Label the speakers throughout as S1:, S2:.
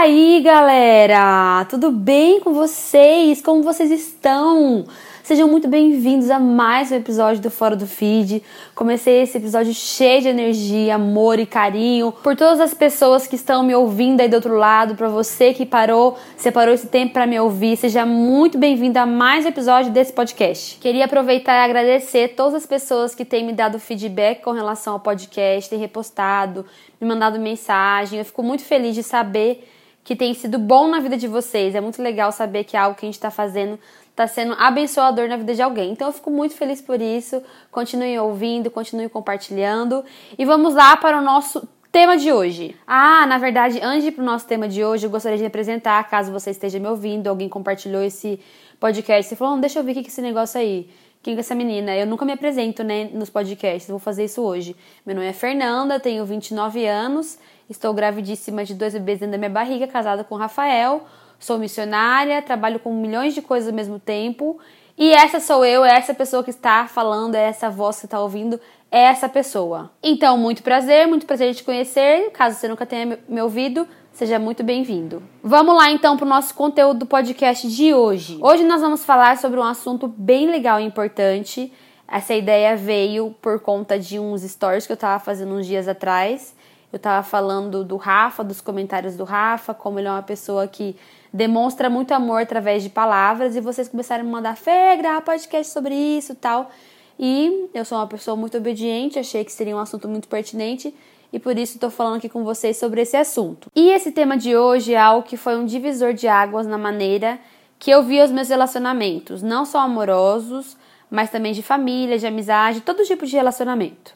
S1: aí, galera? Tudo bem com vocês? Como vocês estão? Sejam muito bem-vindos a mais um episódio do Fora do Feed. Comecei esse episódio cheio de energia, amor e carinho por todas as pessoas que estão me ouvindo aí do outro lado, para você que parou, separou esse tempo para me ouvir. Seja muito bem-vindo a mais um episódio desse podcast. Queria aproveitar e agradecer todas as pessoas que têm me dado feedback com relação ao podcast, têm repostado, me mandado mensagem. Eu fico muito feliz de saber que tem sido bom na vida de vocês. É muito legal saber que algo que a gente está fazendo está sendo abençoador na vida de alguém. Então eu fico muito feliz por isso. Continue ouvindo, continue compartilhando. E vamos lá para o nosso tema de hoje. Ah, na verdade, antes para o nosso tema de hoje, eu gostaria de apresentar, caso você esteja me ouvindo, alguém compartilhou esse podcast e falou: oh, deixa eu ver o que é esse negócio aí. Quem é essa menina? Eu nunca me apresento, né, nos podcasts, vou fazer isso hoje. Meu nome é Fernanda, tenho 29 anos, estou gravidíssima de dois bebês dentro da minha barriga, casada com Rafael, sou missionária, trabalho com milhões de coisas ao mesmo tempo. E essa sou eu, é essa pessoa que está falando, é essa voz que está ouvindo, é essa pessoa. Então, muito prazer, muito prazer de te conhecer. Caso você nunca tenha me ouvido, Seja muito bem-vindo. Vamos lá então para o nosso conteúdo do podcast de hoje. Hoje nós vamos falar sobre um assunto bem legal e importante. Essa ideia veio por conta de uns stories que eu estava fazendo uns dias atrás. Eu estava falando do Rafa, dos comentários do Rafa, como ele é uma pessoa que demonstra muito amor através de palavras. E vocês começaram a me mandar, Fê, grava podcast sobre isso tal. E eu sou uma pessoa muito obediente, achei que seria um assunto muito pertinente e por isso estou falando aqui com vocês sobre esse assunto. E esse tema de hoje é algo que foi um divisor de águas na maneira que eu vi os meus relacionamentos, não só amorosos, mas também de família, de amizade, todo tipo de relacionamento.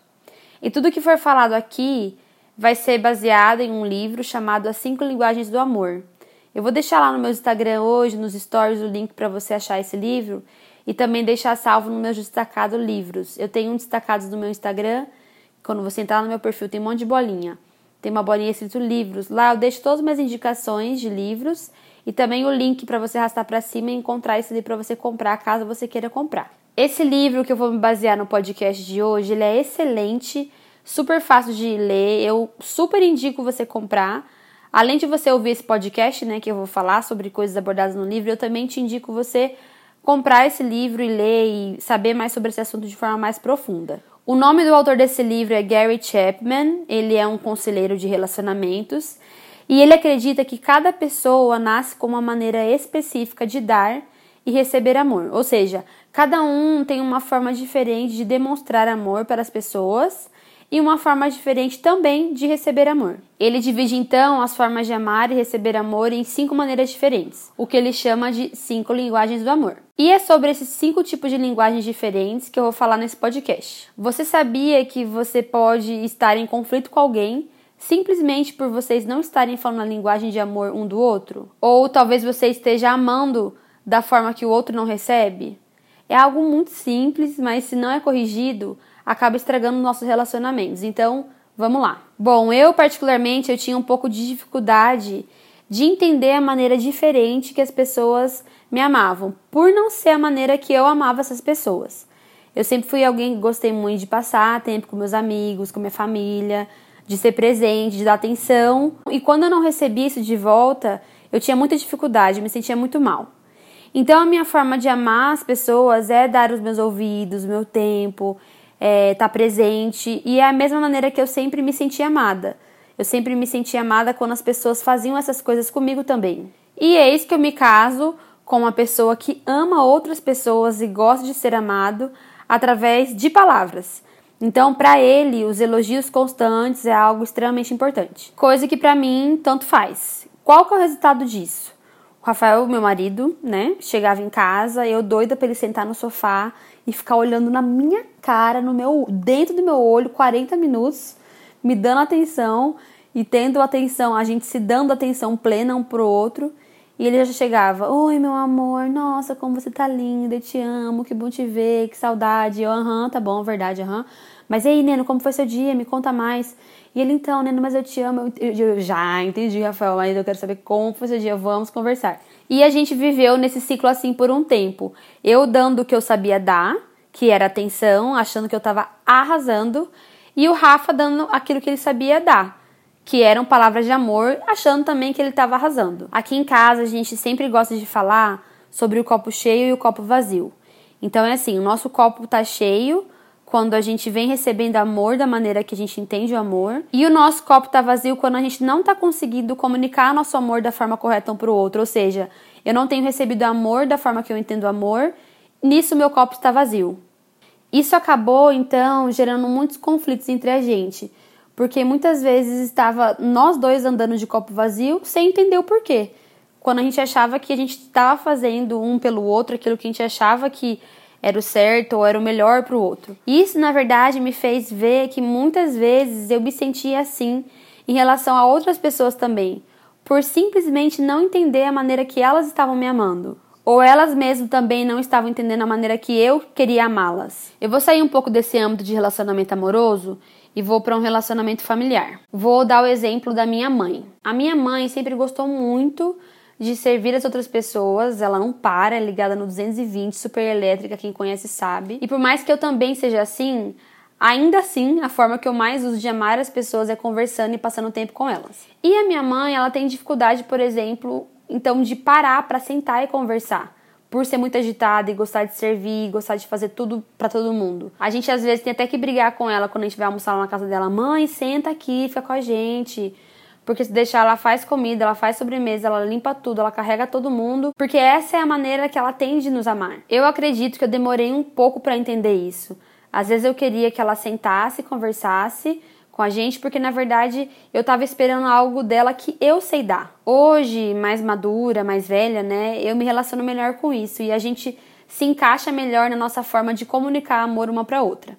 S1: E tudo que for falado aqui vai ser baseado em um livro chamado As Cinco Linguagens do Amor. Eu vou deixar lá no meu Instagram hoje, nos stories, o link para você achar esse livro e também deixar salvo no meu destacado livros. Eu tenho um destacados no meu Instagram quando você entrar no meu perfil, tem um monte de bolinha. Tem uma bolinha escrito livros. Lá eu deixo todas as minhas indicações de livros e também o link para você arrastar para cima e encontrar esse livro para você comprar, caso você queira comprar. Esse livro que eu vou me basear no podcast de hoje, ele é excelente, super fácil de ler. Eu super indico você comprar. Além de você ouvir esse podcast, né, que eu vou falar sobre coisas abordadas no livro, eu também te indico você comprar esse livro e ler e saber mais sobre esse assunto de forma mais profunda. O nome do autor desse livro é Gary Chapman, ele é um conselheiro de relacionamentos e ele acredita que cada pessoa nasce com uma maneira específica de dar e receber amor, ou seja, cada um tem uma forma diferente de demonstrar amor para as pessoas e uma forma diferente também de receber amor. Ele divide então as formas de amar e receber amor em cinco maneiras diferentes, o que ele chama de cinco linguagens do amor. E é sobre esses cinco tipos de linguagens diferentes que eu vou falar nesse podcast. Você sabia que você pode estar em conflito com alguém simplesmente por vocês não estarem falando a linguagem de amor um do outro? Ou talvez você esteja amando da forma que o outro não recebe? É algo muito simples, mas se não é corrigido, acaba estragando nossos relacionamentos. Então, vamos lá. Bom, eu particularmente eu tinha um pouco de dificuldade de entender a maneira diferente que as pessoas me amavam, por não ser a maneira que eu amava essas pessoas. Eu sempre fui alguém que gostei muito de passar tempo com meus amigos, com minha família, de ser presente, de dar atenção. E quando eu não recebi isso de volta, eu tinha muita dificuldade, me sentia muito mal. Então a minha forma de amar as pessoas é dar os meus ouvidos, meu tempo, é, tá presente e é a mesma maneira que eu sempre me senti amada. Eu sempre me senti amada quando as pessoas faziam essas coisas comigo também. E eis que eu me caso com uma pessoa que ama outras pessoas e gosta de ser amado através de palavras. Então, para ele, os elogios constantes é algo extremamente importante. Coisa que para mim tanto faz. Qual que é o resultado disso? O Rafael, meu marido, né, chegava em casa, eu doida para ele sentar no sofá e ficar olhando na minha cara, no meu, dentro do meu olho, 40 minutos, me dando atenção e tendo atenção, a gente se dando atenção plena um pro outro. E ele já chegava: Oi, meu amor, nossa, como você tá linda, eu te amo, que bom te ver, que saudade. Eu, aham, tá bom, verdade, aham. Mas e aí, Neno, como foi seu dia? Me conta mais. E ele, então, Neno, mas eu te amo. Eu, eu, eu já entendi, Rafael, mas eu quero saber como foi seu dia, vamos conversar. E a gente viveu nesse ciclo assim por um tempo. Eu dando o que eu sabia dar, que era atenção, achando que eu tava arrasando, e o Rafa dando aquilo que ele sabia dar, que eram palavras de amor, achando também que ele estava arrasando. Aqui em casa a gente sempre gosta de falar sobre o copo cheio e o copo vazio. Então é assim, o nosso copo tá cheio quando a gente vem recebendo amor da maneira que a gente entende o amor, e o nosso copo tá vazio quando a gente não tá conseguindo comunicar nosso amor da forma correta um pro outro, ou seja, eu não tenho recebido amor da forma que eu entendo amor, nisso meu copo está vazio. Isso acabou então gerando muitos conflitos entre a gente, porque muitas vezes estava nós dois andando de copo vazio sem entender o porquê. Quando a gente achava que a gente estava fazendo um pelo outro aquilo que a gente achava que era o certo ou era o melhor para o outro. Isso, na verdade, me fez ver que muitas vezes eu me sentia assim em relação a outras pessoas também, por simplesmente não entender a maneira que elas estavam me amando. Ou elas mesmas também não estavam entendendo a maneira que eu queria amá-las. Eu vou sair um pouco desse âmbito de relacionamento amoroso e vou para um relacionamento familiar. Vou dar o exemplo da minha mãe. A minha mãe sempre gostou muito de servir as outras pessoas, ela não para, é ligada no 220, super elétrica, quem conhece sabe. E por mais que eu também seja assim, ainda assim, a forma que eu mais uso de amar as pessoas é conversando e passando tempo com elas. E a minha mãe, ela tem dificuldade, por exemplo, então de parar para sentar e conversar por ser muito agitada e gostar de servir, gostar de fazer tudo para todo mundo. A gente às vezes tem até que brigar com ela quando a gente vai almoçar lá na casa dela. Mãe, senta aqui, fica com a gente. Porque se deixar, ela faz comida, ela faz sobremesa, ela limpa tudo, ela carrega todo mundo. Porque essa é a maneira que ela tem de nos amar. Eu acredito que eu demorei um pouco para entender isso. Às vezes eu queria que ela sentasse, conversasse com a gente, porque na verdade eu tava esperando algo dela que eu sei dar. Hoje, mais madura, mais velha, né, eu me relaciono melhor com isso e a gente se encaixa melhor na nossa forma de comunicar amor uma para outra.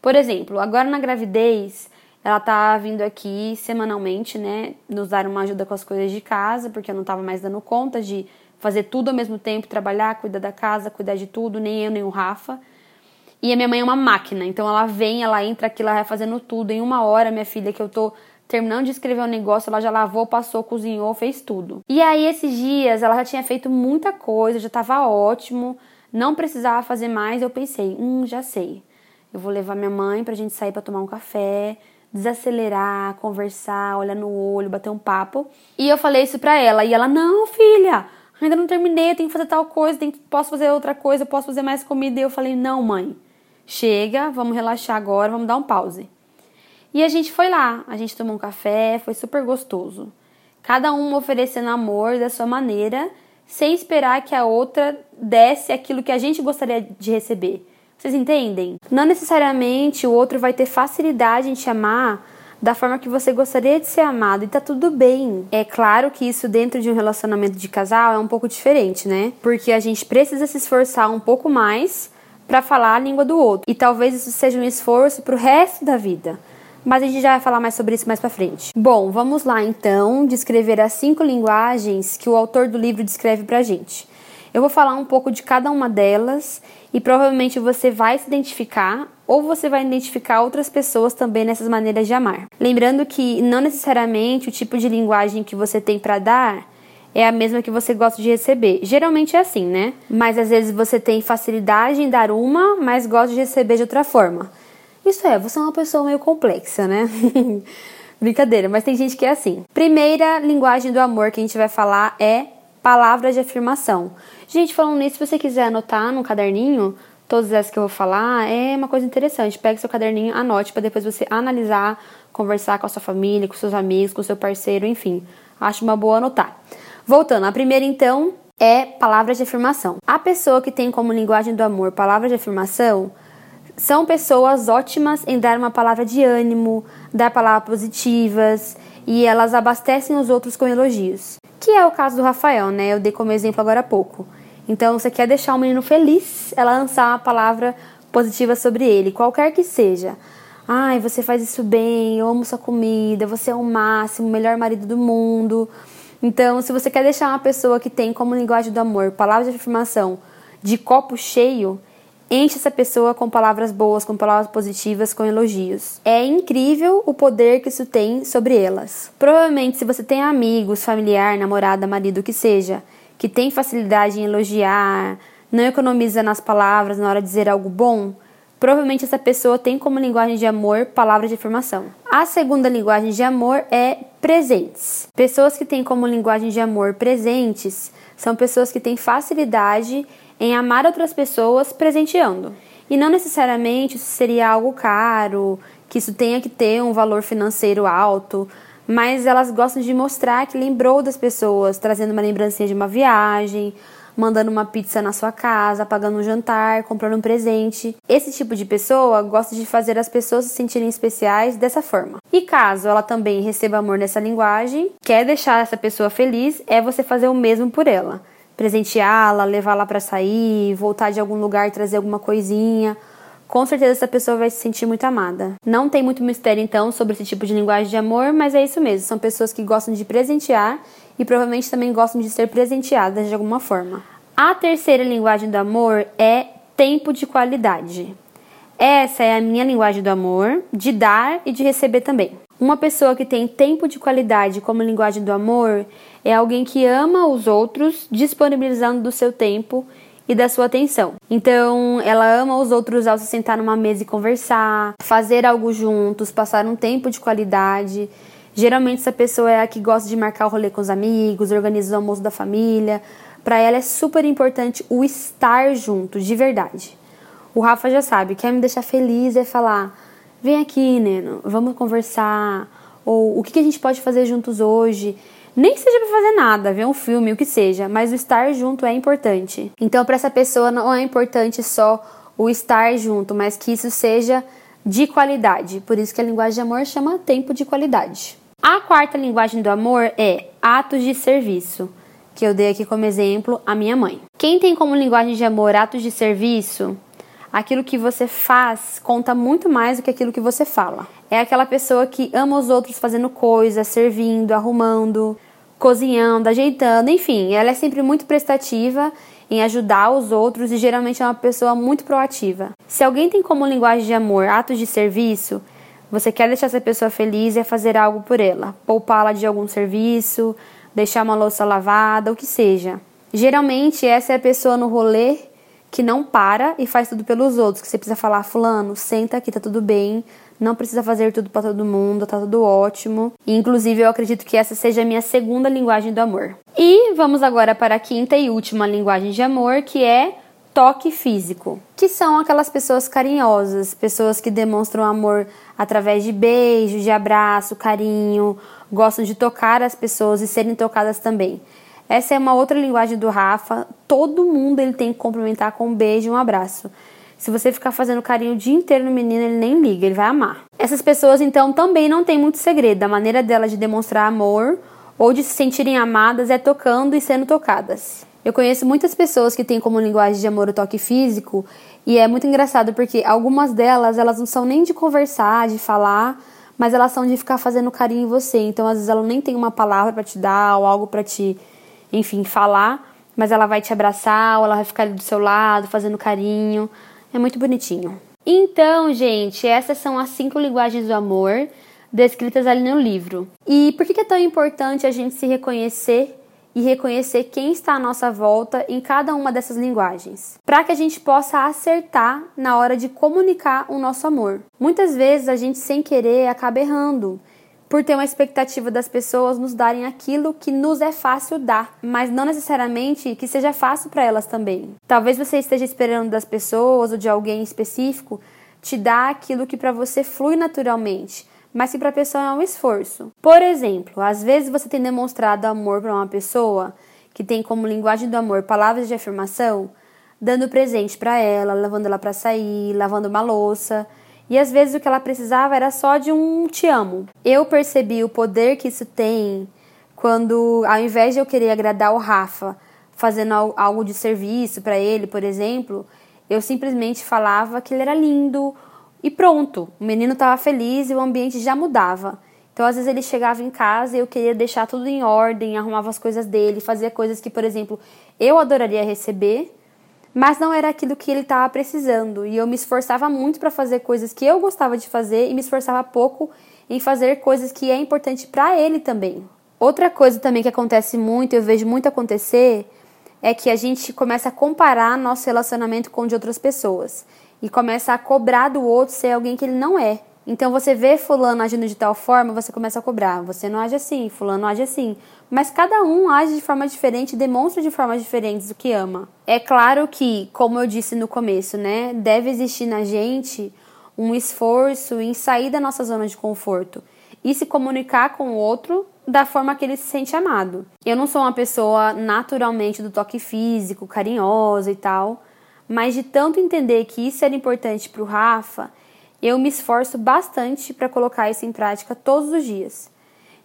S1: Por exemplo, agora na gravidez, ela tá vindo aqui semanalmente, né, nos dar uma ajuda com as coisas de casa, porque eu não tava mais dando conta de fazer tudo ao mesmo tempo, trabalhar, cuidar da casa, cuidar de tudo, nem eu nem o Rafa. E a minha mãe é uma máquina, então ela vem, ela entra aqui, ela vai fazendo tudo. Em uma hora, minha filha, que eu tô terminando de escrever o um negócio, ela já lavou, passou, cozinhou, fez tudo. E aí, esses dias, ela já tinha feito muita coisa, já tava ótimo, não precisava fazer mais. Eu pensei, hum, já sei. Eu vou levar minha mãe pra gente sair para tomar um café, desacelerar, conversar, olhar no olho, bater um papo. E eu falei isso pra ela. E ela, não, filha, ainda não terminei, tenho que fazer tal coisa, tenho, posso fazer outra coisa, posso fazer mais comida. E eu falei, não, mãe, chega, vamos relaxar agora, vamos dar um pause. E a gente foi lá, a gente tomou um café, foi super gostoso. Cada um oferecendo amor da sua maneira, sem esperar que a outra desse aquilo que a gente gostaria de receber. Vocês entendem? Não necessariamente o outro vai ter facilidade em te amar da forma que você gostaria de ser amado e tá tudo bem. É claro que isso dentro de um relacionamento de casal é um pouco diferente, né? Porque a gente precisa se esforçar um pouco mais para falar a língua do outro. E talvez isso seja um esforço pro resto da vida. Mas a gente já vai falar mais sobre isso mais para frente. Bom, vamos lá então descrever as cinco linguagens que o autor do livro descreve pra gente. Eu vou falar um pouco de cada uma delas e provavelmente você vai se identificar ou você vai identificar outras pessoas também nessas maneiras de amar. Lembrando que não necessariamente o tipo de linguagem que você tem para dar é a mesma que você gosta de receber. Geralmente é assim, né? Mas às vezes você tem facilidade em dar uma, mas gosta de receber de outra forma. Isso é, você é uma pessoa meio complexa, né? Brincadeira, mas tem gente que é assim. Primeira linguagem do amor que a gente vai falar é palavras de afirmação. Gente, falando nisso, se você quiser anotar no caderninho, todas essas que eu vou falar, é uma coisa interessante. Pegue seu caderninho, anote para depois você analisar, conversar com a sua família, com seus amigos, com seu parceiro, enfim. Acho uma boa anotar. Voltando, a primeira então é palavras de afirmação. A pessoa que tem como linguagem do amor palavras de afirmação são pessoas ótimas em dar uma palavra de ânimo, dar palavras positivas e elas abastecem os outros com elogios. Que é o caso do Rafael, né? Eu dei como exemplo agora há pouco. Então, você quer deixar o menino feliz, ela lançar uma palavra positiva sobre ele, qualquer que seja. Ai, você faz isso bem, eu amo sua comida, você é o máximo, o melhor marido do mundo. Então, se você quer deixar uma pessoa que tem como linguagem do amor palavras de afirmação de copo cheio, enche essa pessoa com palavras boas, com palavras positivas, com elogios. É incrível o poder que isso tem sobre elas. Provavelmente, se você tem amigos, familiar, namorada, marido, o que seja, que tem facilidade em elogiar, não economiza nas palavras na hora de dizer algo bom, provavelmente essa pessoa tem como linguagem de amor palavras de afirmação. A segunda linguagem de amor é presentes. Pessoas que têm como linguagem de amor presentes são pessoas que têm facilidade em amar outras pessoas presenteando. E não necessariamente isso seria algo caro, que isso tenha que ter um valor financeiro alto, mas elas gostam de mostrar que lembrou das pessoas, trazendo uma lembrancinha de uma viagem, mandando uma pizza na sua casa, pagando um jantar, comprando um presente. Esse tipo de pessoa gosta de fazer as pessoas se sentirem especiais dessa forma. E caso ela também receba amor nessa linguagem, quer deixar essa pessoa feliz, é você fazer o mesmo por ela. Presenteá-la, levá-la para sair, voltar de algum lugar trazer alguma coisinha. Com certeza essa pessoa vai se sentir muito amada. Não tem muito mistério então sobre esse tipo de linguagem de amor, mas é isso mesmo. São pessoas que gostam de presentear e provavelmente também gostam de ser presenteadas de alguma forma. A terceira linguagem do amor é tempo de qualidade. Essa é a minha linguagem do amor, de dar e de receber também. Uma pessoa que tem tempo de qualidade como linguagem do amor é alguém que ama os outros, disponibilizando do seu tempo e da sua atenção. Então, ela ama os outros ao se sentar numa mesa e conversar, fazer algo juntos, passar um tempo de qualidade. Geralmente essa pessoa é a que gosta de marcar o rolê com os amigos, organiza o almoço da família. Para ela é super importante o estar junto, de verdade. O Rafa já sabe, quer me deixar feliz é falar: "Vem aqui, Neno, vamos conversar" ou "O que a gente pode fazer juntos hoje?" Nem que seja para fazer nada, ver um filme, o que seja, mas o estar junto é importante. Então, para essa pessoa não é importante só o estar junto, mas que isso seja de qualidade. Por isso que a linguagem de amor chama tempo de qualidade. A quarta linguagem do amor é atos de serviço, que eu dei aqui como exemplo a minha mãe. Quem tem como linguagem de amor atos de serviço, aquilo que você faz conta muito mais do que aquilo que você fala. É aquela pessoa que ama os outros fazendo coisas, servindo, arrumando, cozinhando, ajeitando, enfim, ela é sempre muito prestativa em ajudar os outros e geralmente é uma pessoa muito proativa. Se alguém tem como linguagem de amor atos de serviço, você quer deixar essa pessoa feliz e é fazer algo por ela, poupá-la de algum serviço, deixar uma louça lavada, o que seja. Geralmente essa é a pessoa no rolê que não para e faz tudo pelos outros, que você precisa falar, fulano, senta aqui, tá tudo bem, não precisa fazer tudo para todo mundo, tá tudo ótimo. Inclusive, eu acredito que essa seja a minha segunda linguagem do amor. E vamos agora para a quinta e última linguagem de amor, que é toque físico, que são aquelas pessoas carinhosas, pessoas que demonstram amor através de beijos, de abraço, carinho, gostam de tocar as pessoas e serem tocadas também. Essa é uma outra linguagem do Rafa. Todo mundo ele tem que cumprimentar com um beijo e um abraço. Se você ficar fazendo carinho o dia inteiro no menino, ele nem liga, ele vai amar. Essas pessoas então também não tem muito segredo. A maneira delas de demonstrar amor ou de se sentirem amadas é tocando e sendo tocadas. Eu conheço muitas pessoas que têm como linguagem de amor o toque físico e é muito engraçado porque algumas delas elas não são nem de conversar, de falar, mas elas são de ficar fazendo carinho em você. Então às vezes ela nem tem uma palavra para te dar ou algo para te, enfim, falar, mas ela vai te abraçar ou ela vai ficar ali do seu lado fazendo carinho. É muito bonitinho. Então, gente, essas são as cinco linguagens do amor descritas ali no livro. E por que é tão importante a gente se reconhecer e reconhecer quem está à nossa volta em cada uma dessas linguagens, para que a gente possa acertar na hora de comunicar o nosso amor. Muitas vezes a gente sem querer acaba errando, por ter uma expectativa das pessoas nos darem aquilo que nos é fácil dar, mas não necessariamente que seja fácil para elas também. Talvez você esteja esperando das pessoas ou de alguém específico te dar aquilo que para você flui naturalmente, mas que para a pessoa é um esforço. Por exemplo, às vezes você tem demonstrado amor para uma pessoa que tem como linguagem do amor palavras de afirmação, dando presente para ela, levando ela para sair, lavando uma louça. E às vezes o que ela precisava era só de um te amo. Eu percebi o poder que isso tem quando, ao invés de eu querer agradar o Rafa, fazendo algo de serviço para ele, por exemplo, eu simplesmente falava que ele era lindo, e pronto, o menino estava feliz e o ambiente já mudava. Então, às vezes ele chegava em casa e eu queria deixar tudo em ordem, arrumava as coisas dele, fazia coisas que, por exemplo, eu adoraria receber, mas não era aquilo que ele estava precisando. E eu me esforçava muito para fazer coisas que eu gostava de fazer e me esforçava pouco em fazer coisas que é importante para ele também. Outra coisa também que acontece muito, eu vejo muito acontecer, é que a gente começa a comparar nosso relacionamento com o de outras pessoas e começa a cobrar do outro ser alguém que ele não é. Então você vê fulano agindo de tal forma, você começa a cobrar. Você não age assim, fulano age assim. Mas cada um age de forma diferente, demonstra de formas diferentes o que ama. É claro que, como eu disse no começo, né, deve existir na gente um esforço em sair da nossa zona de conforto e se comunicar com o outro da forma que ele se sente amado. Eu não sou uma pessoa naturalmente do toque físico, carinhosa e tal, mas de tanto entender que isso era importante para o Rafa, eu me esforço bastante para colocar isso em prática todos os dias.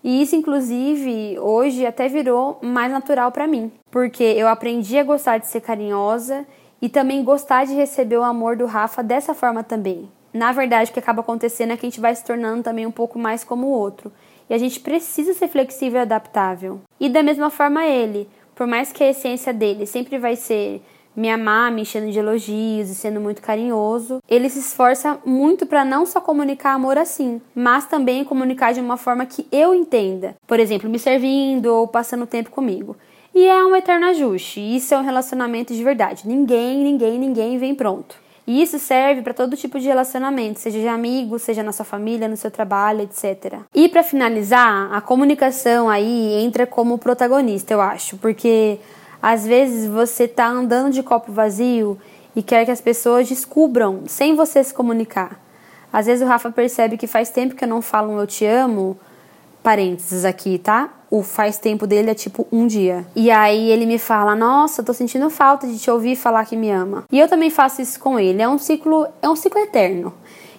S1: E isso, inclusive, hoje até virou mais natural para mim, porque eu aprendi a gostar de ser carinhosa e também gostar de receber o amor do Rafa dessa forma também. Na verdade, o que acaba acontecendo é que a gente vai se tornando também um pouco mais como o outro. E a gente precisa ser flexível e adaptável. E da mesma forma ele, por mais que a essência dele sempre vai ser me amar, me enchendo de elogios e sendo muito carinhoso. Ele se esforça muito para não só comunicar amor assim, mas também comunicar de uma forma que eu entenda. Por exemplo, me servindo ou passando tempo comigo. E é um eterno ajuste. Isso é um relacionamento de verdade. Ninguém, ninguém, ninguém vem pronto. E isso serve para todo tipo de relacionamento, seja de amigo, seja na sua família, no seu trabalho, etc. E para finalizar, a comunicação aí entra como protagonista, eu acho, porque às vezes você está andando de copo vazio e quer que as pessoas descubram sem você se comunicar. Às vezes o Rafa percebe que faz tempo que eu não falo um eu te amo, parênteses aqui, tá? O faz tempo dele é tipo um dia. E aí ele me fala: "Nossa, tô sentindo falta de te ouvir falar que me ama". E eu também faço isso com ele. É um ciclo, é um ciclo eterno.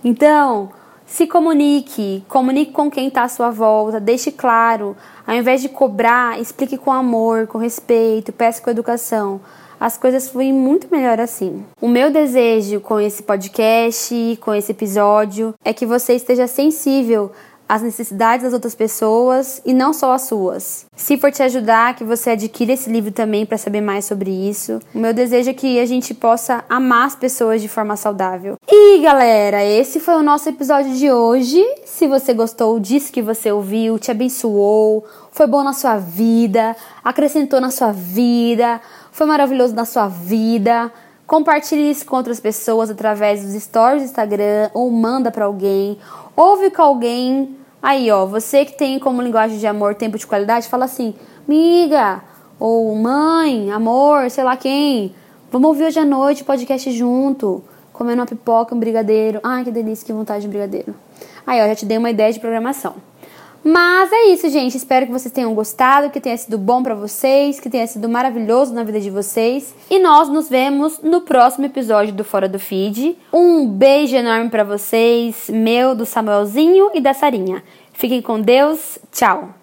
S1: Então, se comunique, comunique com quem está à sua volta, deixe claro. Ao invés de cobrar, explique com amor, com respeito, peça com educação. As coisas fluem muito melhor assim. O meu desejo com esse podcast, com esse episódio, é que você esteja sensível as necessidades das outras pessoas e não só as suas. Se for te ajudar, que você adquira esse livro também para saber mais sobre isso. O meu desejo é que a gente possa amar as pessoas de forma saudável. E galera, esse foi o nosso episódio de hoje. Se você gostou disso que você ouviu, te abençoou, foi bom na sua vida, acrescentou na sua vida, foi maravilhoso na sua vida. Compartilhe isso com outras pessoas através dos stories do Instagram ou manda para alguém. Ouve com alguém Aí, ó, você que tem como linguagem de amor tempo de qualidade, fala assim: miga, ou mãe, amor, sei lá quem, vamos ouvir hoje à noite podcast junto, comendo uma pipoca, um brigadeiro. Ai, que delícia, que vontade de brigadeiro. Aí, ó, já te dei uma ideia de programação. Mas é isso, gente. Espero que vocês tenham gostado, que tenha sido bom para vocês, que tenha sido maravilhoso na vida de vocês. E nós nos vemos no próximo episódio do Fora do Feed. Um beijo enorme para vocês, meu, do Samuelzinho e da Sarinha. Fiquem com Deus. Tchau.